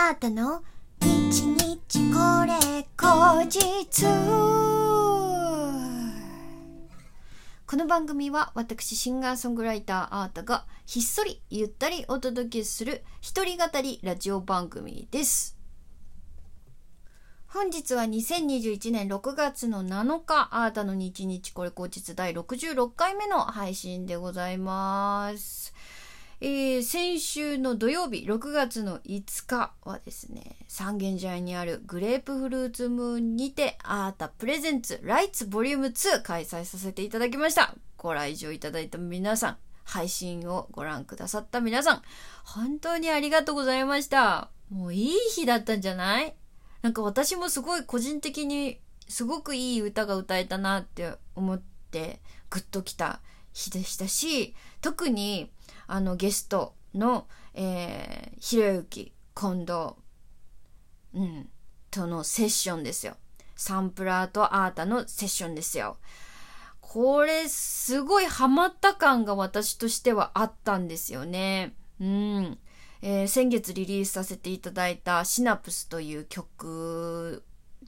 あーたの？日日これ後日この番組は私シンガーソングライターアータがひっそりゆったりお届けする一人語りラジオ番組です。本日は2021年6月の7日、アータの日日これ後日第66回目の配信でございます。えー先週の土曜日6月の5日はですね三軒茶屋にあるグレープフルーツムーンにてアータプレゼンツライツボリューム2開催させていただきました。ご来場いただいた皆さん配信をご覧くださった皆さん本当にありがとうございました。もういい日だったんじゃない？なんか私もすごい個人的にすごくいい歌が歌えたなって思ってグッときた日でしたし特にあのゲストの、えー、ひろゆき近藤、うん、とのセッションですよ。サンプラーとアータのセッションですよ。これすごいハマった感が私としてはあったんですよね。うん。えー先月リリースさせていただいたシナプスという曲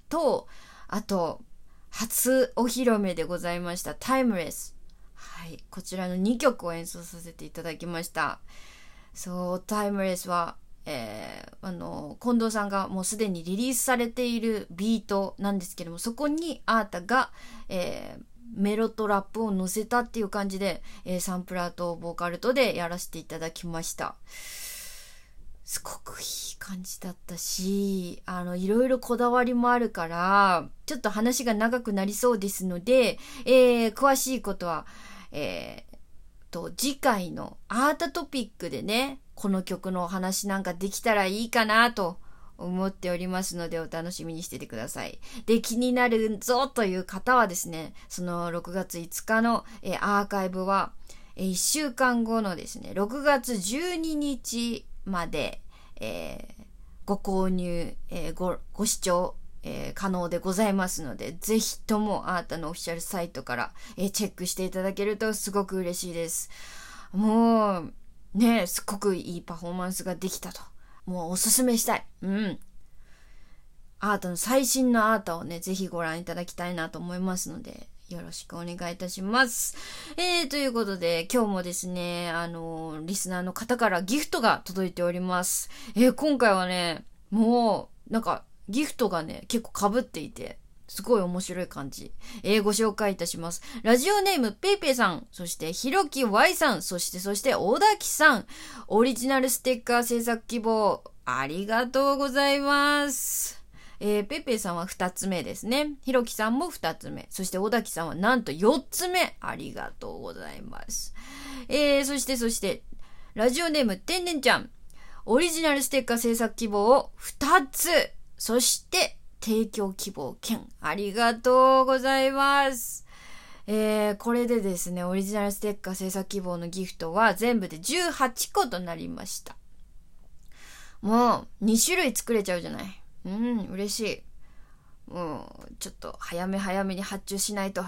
と、あと、初お披露目でございましたタイムレス。はい。こちらの2曲を演奏させていただきました。そう、タイムレスは、えーあの、近藤さんがもうすでにリリースされているビートなんですけども、そこにアータが、えーメロとラップを乗せたっていう感じで、えーサンプラーとボーカルとでやらせていただきました。すごくいい感じだったし、あの、いろいろこだわりもあるから、ちょっと話が長くなりそうですので、えー詳しいことは、えーと、次回のアートトピックでね、この曲のお話なんかできたらいいかなと思っておりますので、お楽しみにしててください。で、気になるぞという方はですね、その6月5日の、えーアーカイブは、え1週間後のですね、6月12日まで、えーご購入、えーご、ご視聴、えー可能でございますので、ぜひともあなたのオフィシャルサイトから、えーチェックしていただけるとすごく嬉しいです。もう、ね、すっごくいいパフォーマンスができたと。もうおすすめしたい。うん。アートの最新のアートをね、ぜひご覧いただきたいなと思いますので、よろしくお願いいたします。えー、ということで、今日もですね、あのリスナーの方からギフトが届いております。えー今回はね、もう、なんか、ギフトがね、結構被っていて、すごい面白い感じ。えーご紹介いたします。ラジオネーム、ペイペイさん、そして、ひろき Y さん、そして、そして、小田木さん、オリジナルステッカー制作希望、ありがとうございます。えー、ペペさんは2つ目ですね。ひろきさんも2つ目。そして、小田木さんはなんと4つ目。ありがとうございます。えー、そして、そして、ラジオネーム、てんねんちゃん。オリジナルステッカー制作希望を2つ。そして、提供希望券。ありがとうございます。えー、これでですね、オリジナルステッカー制作希望のギフトは全部で18個となりました。もう、2種類作れちゃうじゃない。うん、嬉しい。もう、ちょっと早め早めに発注しないと。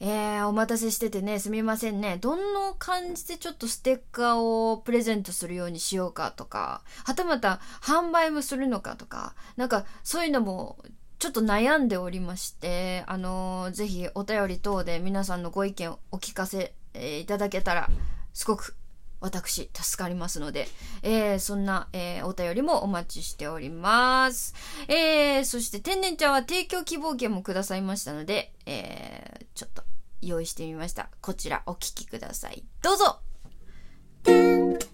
えー、お待たせしててね、すみませんね。どんな感じでちょっとステッカーをプレゼントするようにしようかとか、はたまた販売もするのかとか、なんかそういうのもちょっと悩んでおりまして、あのーぜひお便り等で皆さんのご意見をお聞かせ、えいただけたら、すごく私、助かりますので、えーそんな、えーお便りもお待ちしております。えーそして、天然ちゃんは提供希望券もくださいましたので、えーちょっと用意してみました。こちらお聞きください。どうぞてんて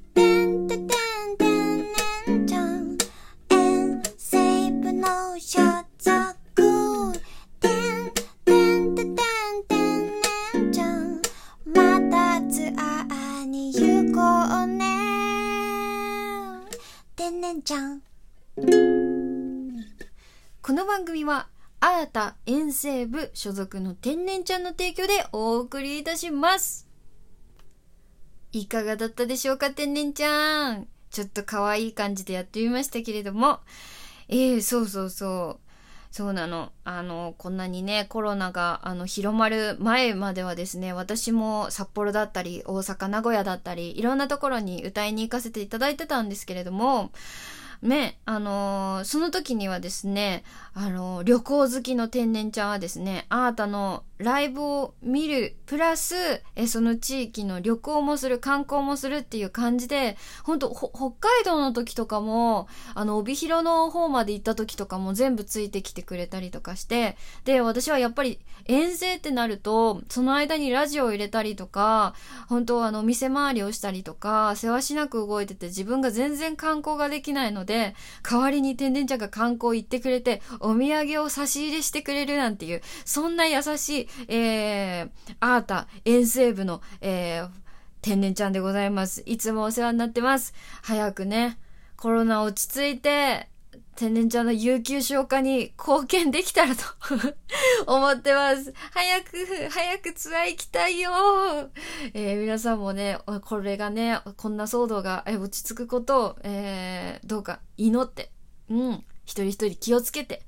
ちゃんこの番組は、新た遠征部所属の天然ちゃんの提供でお送りいたします。いかがだったでしょうか、天然ちゃん。ちょっと可愛い感じでやってみましたけれども。ええそうそうそう。そうなの。あの、こんなにね、コロナが、あの、広まる前まではですね、私も札幌だったり、大阪、名古屋だったり、いろんなところに歌いに行かせていただいてたんですけれども、ね、あのーその時にはですね、あの旅行好きの天然ちゃんはですね、あーたのライブを見る、プラス、え、その地域の旅行もする、観光もするっていう感じで、ほんと、北海道の時とかも、あの、帯広の方まで行った時とかも全部ついてきてくれたりとかして、で、私はやっぱり遠征ってなると、その間にラジオを入れたりとか、本当あの、店回りをしたりとか、世話しなく動いてて自分が全然観光ができないので、代わりに天然ちゃんが観光行ってくれて、お土産を差し入れしてくれるなんていう、そんな優しい、えー、アータ遠征部の、えー、天然ちゃんでございます。いつもお世話になってます。早くね、コロナ落ち着いて、天然ちゃんの有給消化に貢献できたらと 思ってます。早く、早くツアー行きたいよえー皆さんもね、これがね、こんな騒動が落ち着くことを、えーどうか祈って、うん、一人一人気をつけて、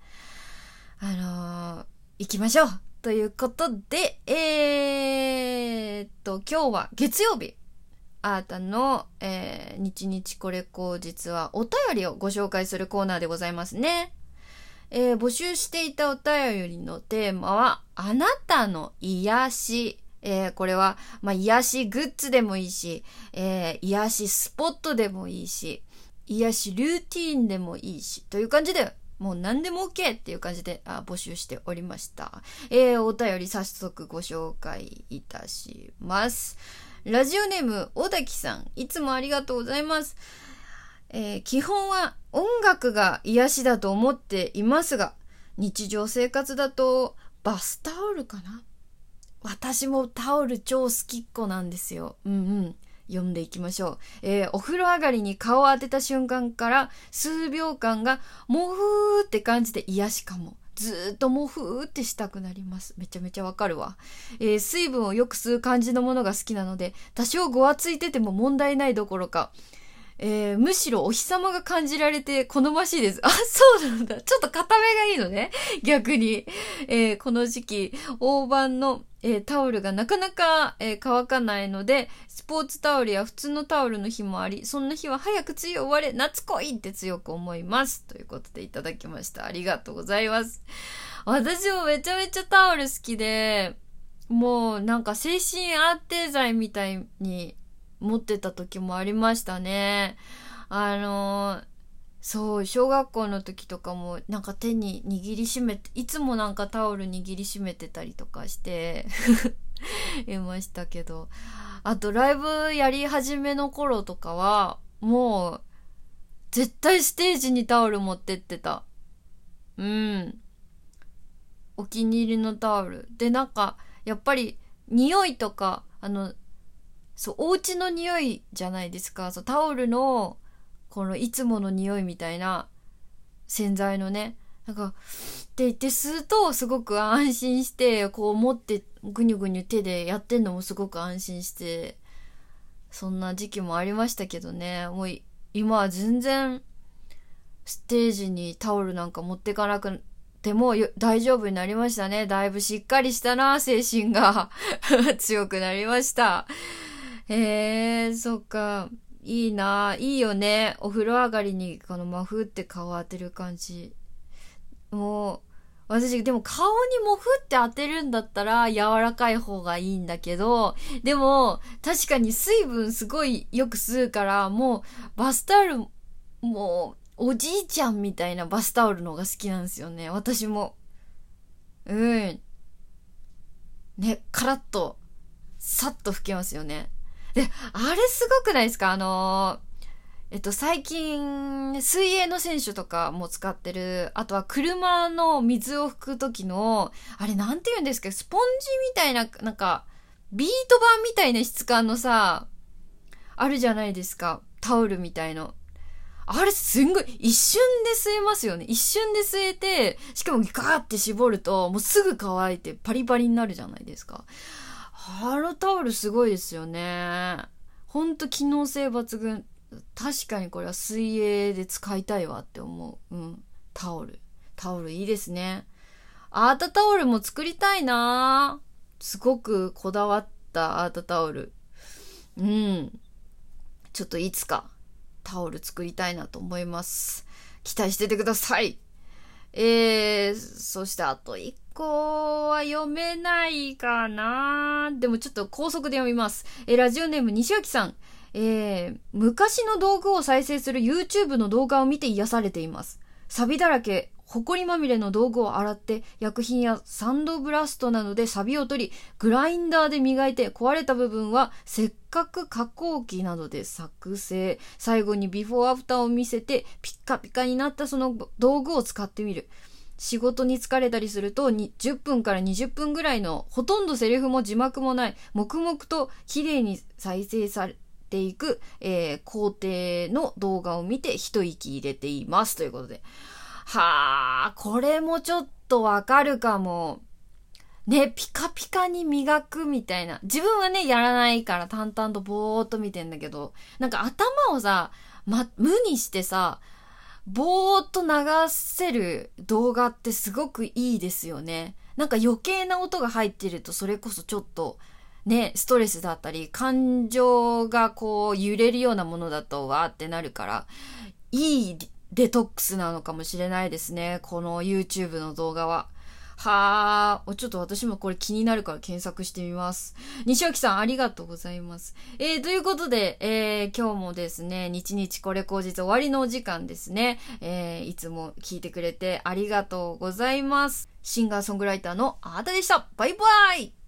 あのー行きましょうということで、えーっと、今日は月曜日。あーたの、えー、日日これ口実はお便りをご紹介するコーナーでございますね。えー募集していたお便りのテーマは、あなたの癒し。えーこれは、まあ、癒しグッズでもいいし、えー癒しスポットでもいいし、癒しルーティーンでもいいし、という感じで、もう何でも OK っていう感じであ募集しておりました。えーお便り早速ご紹介いたします。ラジオネーム、小滝さん、いつもありがとうございます。えー基本は音楽が癒しだと思っていますが、日常生活だとバスタオルかな？私もタオル超好きっ子なんですよ。うんうん。読んでいきましょう。えーお風呂上がりに顔を当てた瞬間から数秒間がもふーって感じで癒しかも。ずーっともふーってしたくなります。めちゃめちゃわかるわ。えー水分をよく吸う感じのものが好きなので、多少ごわついてても問題ないどころか、えーむしろお日様が感じられて好ましいです。あ、そうなんだ。ちょっと固めがいいのね。逆に。えーこの時期、大判の、えータオルがなかなか、え乾かないので、スポーツタオルや普通のタオルの日もあり、そんな日は早く梅雨終われ、夏来いって強く思います。ということでいただきました。ありがとうございます。私もめちゃめちゃタオル好きで、もうなんか精神安定剤みたいに持ってた時もありましたね。あのーそう、小学校の時とかもなんか手に握りしめて、いつもなんかタオル握りしめてたりとかして、いましたけど。あとライブやり始めの頃とかは、もう、絶対ステージにタオル持ってってた。うん。お気に入りのタオル。で、なんか、やっぱり、匂いとか、あの、そう、お家の匂いじゃないですか。そう、タオルの、このいつもの匂いみたいな洗剤のね。なんか、って言って吸うとすごく安心して、こう持ってぐにゅぐにゅ手でやってんのもすごく安心して、そんな時期もありましたけどね。もう今は全然ステージにタオルなんか持ってかなくても大丈夫になりましたね。だいぶしっかりしたな、精神が 強くなりました。へえ、そっか。いいな。いいよね。お風呂上がりにこのマフって顔当てる感じ。もう、私、でも顔にもふって当てるんだったら柔らかい方がいいんだけど、でも、確かに水分すごいよく吸うから、もう、バスタオル、もう、おじいちゃんみたいなバスタオルの方が好きなんですよね。私も。うん。ね、カラッと、さっと拭けますよね。で、あれすごくないですか？あのーえっと、最近、水泳の選手とかも使ってる、あとは車の水を拭く時の、あれなんて言うんですか？スポンジみたいな、なんか、ビート板みたいな質感のさ、あるじゃないですか？タオルみたいの。あれすんごい、一瞬で吸えますよね。一瞬で吸えて、しかもガーって絞ると、もうすぐ乾いてパリパリになるじゃないですか。あのタオルすごいですよね。ほんと機能性抜群。確かにこれは水泳で使いたいわって思う。うん。タオル。タオルいいですね。アートタオルも作りたいなすごくこだわったアートタオル。うん。ちょっといつかタオル作りたいなと思います。期待しててください。えー、そしてあと一個は読めないかなでもちょっと高速で読みます。えーラジオネーム西脇さん。えー、昔の道具を再生する YouTube の動画を見て癒されています。サビだらけ、埃まみれの道具を洗って、薬品やサンドブラストなどでサビを取り、グラインダーで磨いて、壊れた部分はせっかく加工機などで作成。最後にビフォーアフターを見せて、ピッカピカになったその道具を使ってみる。仕事に疲れたりすると10分から20分ぐらいのほとんどセリフも字幕もない黙々と綺麗に再生されていく、えー工程の動画を見て一息入れていますということではあこれもちょっとわかるかも。ねピカピカに磨くみたいな。自分はねやらないから淡々とぼーっと見てんだけど。なんか頭をさ、ま、無にしてさぼーっと流せる動画ってすごくいいですよね。なんか余計な音が入ってるとそれこそちょっとね、ストレスだったり、感情がこう揺れるようなものだとわーってなるから、いいデトックスなのかもしれないですね。この YouTube の動画は。はあ、ちょっと私もこれ気になるから検索してみます。西脇さんありがとうございます。えー、ということで、えー、今日もですね、日々これ口実終わりのお時間ですね。えー、いつも聞いてくれてありがとうございます。シンガーソングライターのあーたでした。バイバイ